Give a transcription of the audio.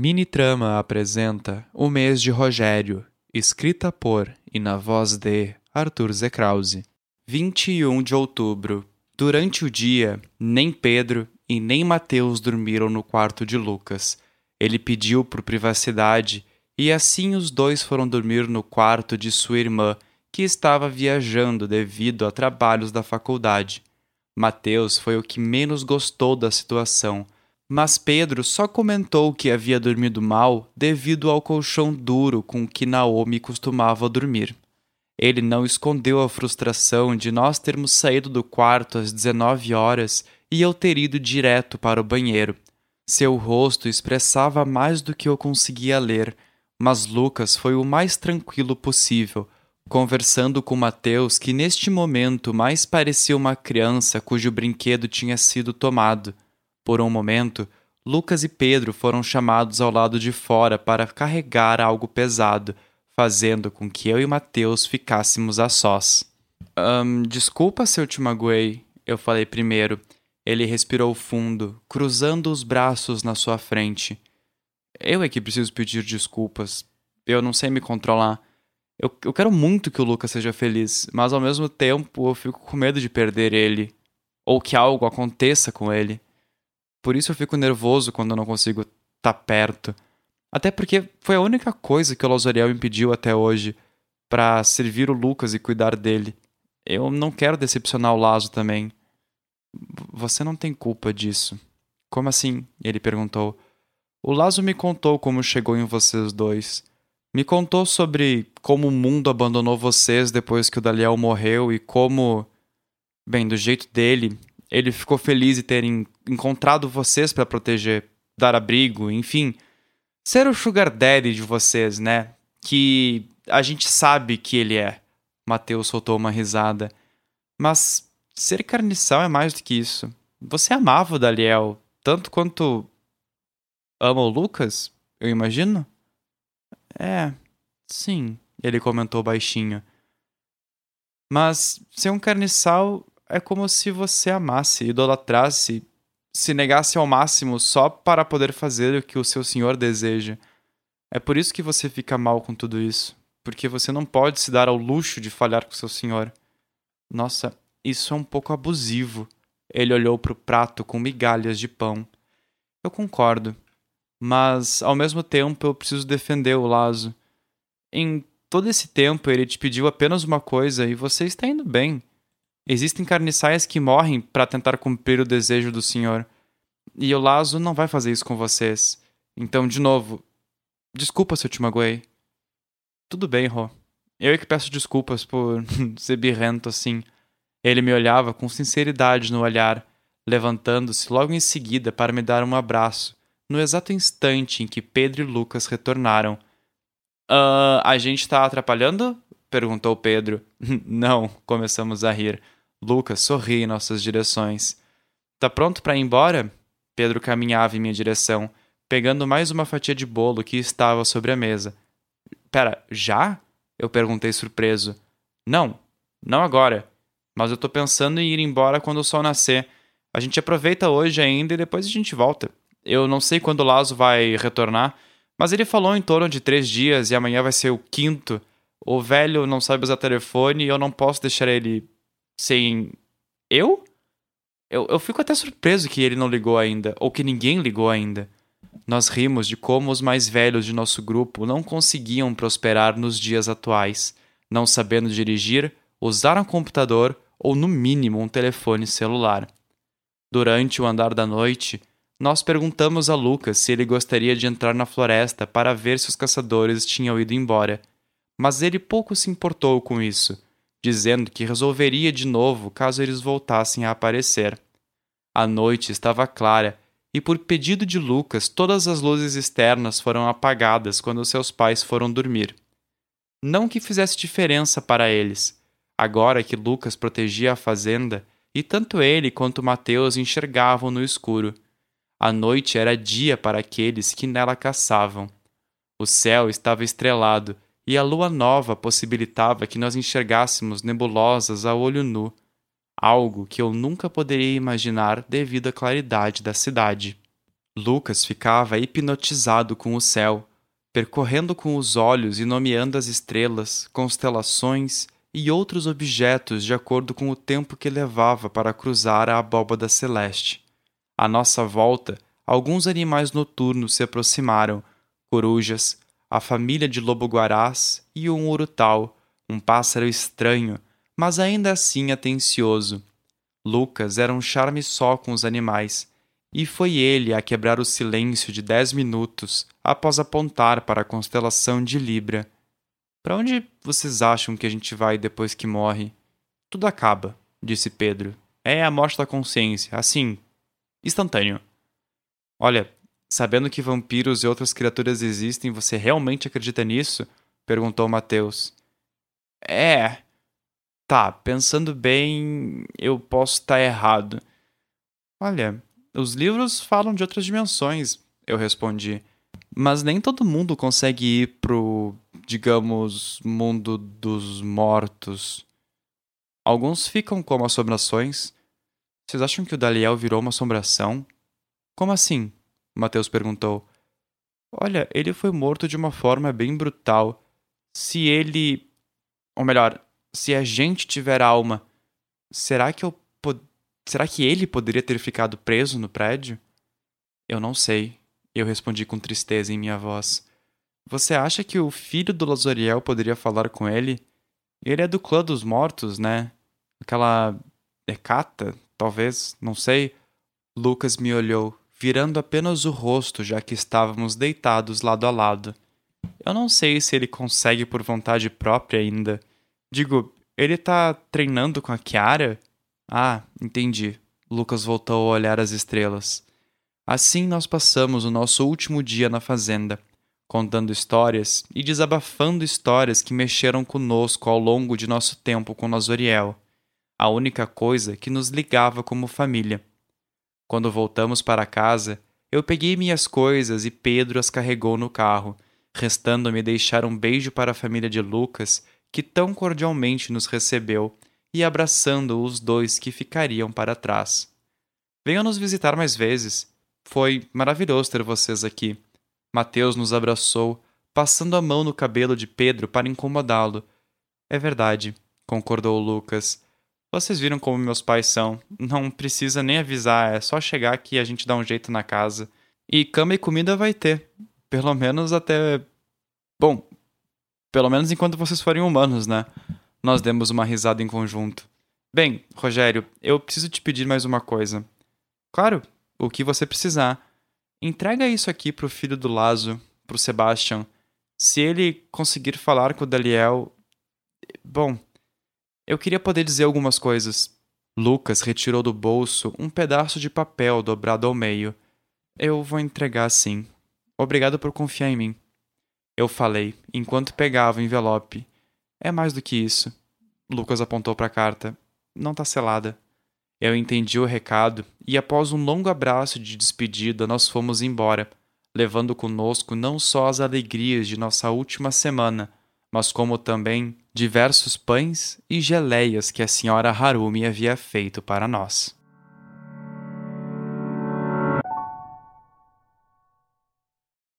Mini Trama apresenta O Mês de Rogério, escrita por e na voz de Arthur Zekrause. 21 de outubro. Durante o dia, nem Pedro e nem Mateus dormiram no quarto de Lucas. Ele pediu por privacidade e assim os dois foram dormir no quarto de sua irmã, que estava viajando devido a trabalhos da faculdade. Mateus foi o que menos gostou da situação mas Pedro só comentou que havia dormido mal devido ao colchão duro com que Naomi costumava dormir. Ele não escondeu a frustração de nós termos saído do quarto às 19 horas e eu ter ido direto para o banheiro. Seu rosto expressava mais do que eu conseguia ler, mas Lucas foi o mais tranquilo possível, conversando com Mateus, que neste momento mais parecia uma criança cujo brinquedo tinha sido tomado. Por um momento, Lucas e Pedro foram chamados ao lado de fora para carregar algo pesado, fazendo com que eu e Mateus ficássemos a sós. Um, desculpa se eu te magoei, eu falei primeiro. Ele respirou fundo, cruzando os braços na sua frente. Eu é que preciso pedir desculpas. Eu não sei me controlar. Eu, eu quero muito que o Lucas seja feliz, mas ao mesmo tempo eu fico com medo de perder ele. Ou que algo aconteça com ele. Por isso eu fico nervoso quando eu não consigo estar tá perto. Até porque foi a única coisa que o Losoriel impediu até hoje para servir o Lucas e cuidar dele. Eu não quero decepcionar o Lazo também. Você não tem culpa disso. Como assim? Ele perguntou. O Lazo me contou como chegou em vocês dois. Me contou sobre como o mundo abandonou vocês depois que o Daliel morreu e como. Bem, do jeito dele, ele ficou feliz de terem encontrado vocês para proteger, dar abrigo, enfim. Ser o sugar daddy de vocês, né? Que a gente sabe que ele é. Mateus soltou uma risada. Mas ser carniçal é mais do que isso. Você amava o Daliel tanto quanto ama o Lucas, eu imagino? É, sim, ele comentou baixinho. Mas ser um carniçal é como se você amasse, idolatrasse, se negasse ao máximo só para poder fazer o que o seu senhor deseja. É por isso que você fica mal com tudo isso, porque você não pode se dar ao luxo de falhar com seu senhor. Nossa, isso é um pouco abusivo. Ele olhou para o prato com migalhas de pão. Eu concordo, mas ao mesmo tempo eu preciso defender o Lazo. Em todo esse tempo ele te pediu apenas uma coisa e você está indo bem. Existem carniçais que morrem para tentar cumprir o desejo do Senhor. E o Lazo não vai fazer isso com vocês. Então, de novo, desculpa se eu te magoei. Tudo bem, Ro. Eu é que peço desculpas por ser birrento assim. Ele me olhava com sinceridade no olhar, levantando-se logo em seguida para me dar um abraço, no exato instante em que Pedro e Lucas retornaram. Uh, a gente está atrapalhando? perguntou Pedro. Não, começamos a rir. Lucas sorri em nossas direções. Tá pronto para ir embora? Pedro caminhava em minha direção, pegando mais uma fatia de bolo que estava sobre a mesa. Pera, já? Eu perguntei surpreso. Não, não agora. Mas eu tô pensando em ir embora quando o sol nascer. A gente aproveita hoje ainda e depois a gente volta. Eu não sei quando o Lazo vai retornar, mas ele falou em torno de três dias e amanhã vai ser o quinto. O velho não sabe usar telefone e eu não posso deixar ele sem eu? eu? Eu fico até surpreso que ele não ligou ainda, ou que ninguém ligou ainda. Nós rimos de como os mais velhos de nosso grupo não conseguiam prosperar nos dias atuais, não sabendo dirigir, usar um computador ou, no mínimo, um telefone celular. Durante o andar da noite, nós perguntamos a Lucas se ele gostaria de entrar na floresta para ver se os caçadores tinham ido embora, mas ele pouco se importou com isso dizendo que resolveria de novo caso eles voltassem a aparecer. A noite estava clara e, por pedido de Lucas, todas as luzes externas foram apagadas quando seus pais foram dormir. Não que fizesse diferença para eles, agora que Lucas protegia a fazenda e tanto ele quanto Mateus enxergavam no escuro. A noite era dia para aqueles que nela caçavam. O céu estava estrelado e a lua nova possibilitava que nós enxergássemos nebulosas a olho nu, algo que eu nunca poderia imaginar devido à claridade da cidade. Lucas ficava hipnotizado com o céu, percorrendo com os olhos e nomeando as estrelas, constelações e outros objetos de acordo com o tempo que levava para cruzar a abóbada celeste. À nossa volta, alguns animais noturnos se aproximaram: corujas, a família de lobo-guarás e um urutau, um pássaro estranho, mas ainda assim atencioso. Lucas era um charme só com os animais, e foi ele a quebrar o silêncio de dez minutos após apontar para a constelação de Libra. Para onde vocês acham que a gente vai depois que morre? Tudo acaba, disse Pedro. É a morte da consciência, assim, instantâneo. Olha, sabendo que vampiros e outras criaturas existem, você realmente acredita nisso? perguntou Mateus. É. Tá, pensando bem, eu posso estar errado. Olha, os livros falam de outras dimensões, eu respondi. Mas nem todo mundo consegue ir pro, digamos, mundo dos mortos. Alguns ficam como assombrações. Vocês acham que o Daliel virou uma assombração? Como assim? Mateus perguntou. Olha, ele foi morto de uma forma bem brutal. Se ele. Ou melhor, se a gente tiver alma, será que eu pod... será que ele poderia ter ficado preso no prédio? Eu não sei, eu respondi com tristeza em minha voz. Você acha que o filho do Lazoriel poderia falar com ele? Ele é do clã dos mortos, né? Aquela. Hecata, talvez, não sei. Lucas me olhou, virando apenas o rosto, já que estávamos deitados lado a lado. Eu não sei se ele consegue por vontade própria ainda. Digo, ele tá treinando com a Kiara? Ah, entendi. Lucas voltou a olhar as estrelas. Assim nós passamos o nosso último dia na fazenda, contando histórias e desabafando histórias que mexeram conosco ao longo de nosso tempo com Nazoriel, a única coisa que nos ligava como família. Quando voltamos para casa, eu peguei minhas coisas e Pedro as carregou no carro, restando-me deixar um beijo para a família de Lucas, que tão cordialmente nos recebeu, e abraçando os dois que ficariam para trás. Venham nos visitar mais vezes. Foi maravilhoso ter vocês aqui. Mateus nos abraçou, passando a mão no cabelo de Pedro para incomodá-lo. É verdade, concordou Lucas. Vocês viram como meus pais são. Não precisa nem avisar, é só chegar que a gente dá um jeito na casa. E cama e comida vai ter. Pelo menos até. Bom, pelo menos enquanto vocês forem humanos, né? Nós demos uma risada em conjunto. Bem, Rogério, eu preciso te pedir mais uma coisa. Claro, o que você precisar. Entrega isso aqui pro filho do Lazo, pro Sebastian. Se ele conseguir falar com o Daliel. Bom, eu queria poder dizer algumas coisas. Lucas retirou do bolso um pedaço de papel dobrado ao meio. Eu vou entregar sim. Obrigado por confiar em mim. Eu falei, enquanto pegava o envelope. É mais do que isso. Lucas apontou para a carta. Não tá selada. Eu entendi o recado e, após um longo abraço de despedida, nós fomos embora, levando conosco não só as alegrias de nossa última semana, mas como também diversos pães e geleias que a senhora Harumi havia feito para nós.